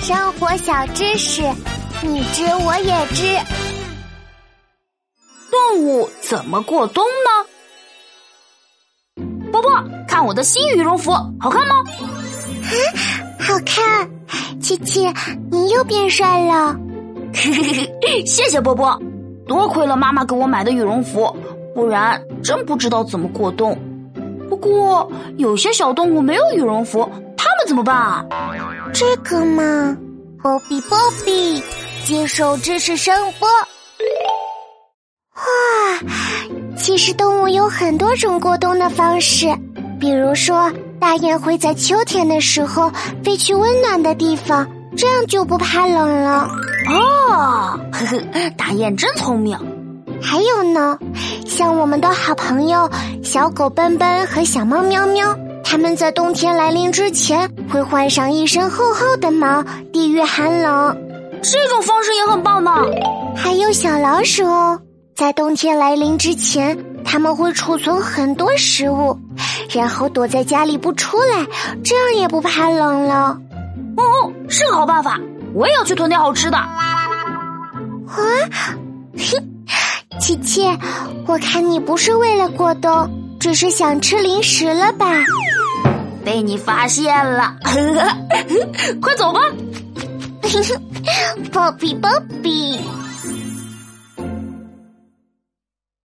生活小知识，你知我也知。动物怎么过冬呢？波波，看我的新羽绒服，好看吗？啊，好看！琪琪，你又变帅了。谢谢波波，多亏了妈妈给我买的羽绒服，不然真不知道怎么过冬。不过有些小动物没有羽绒服，它们怎么办啊？这个嘛，波比波比，接受知识声波。哇，其实动物有很多种过冬的方式，比如说大雁会在秋天的时候飞去温暖的地方，这样就不怕冷了。哦，呵呵，大雁真聪明。还有呢，像我们的好朋友小狗奔奔和小猫喵喵。他们在冬天来临之前会换上一身厚厚的毛，抵御寒冷。这种方式也很棒呢。还有小老鼠哦，在冬天来临之前，他们会储存很多食物，然后躲在家里不出来，这样也不怕冷了。哦，是个好办法，我也要去囤点好吃的。啊，嘿，琪琪，我看你不是为了过冬，只是想吃零食了吧？被你发现了，快走吧！波 比波比。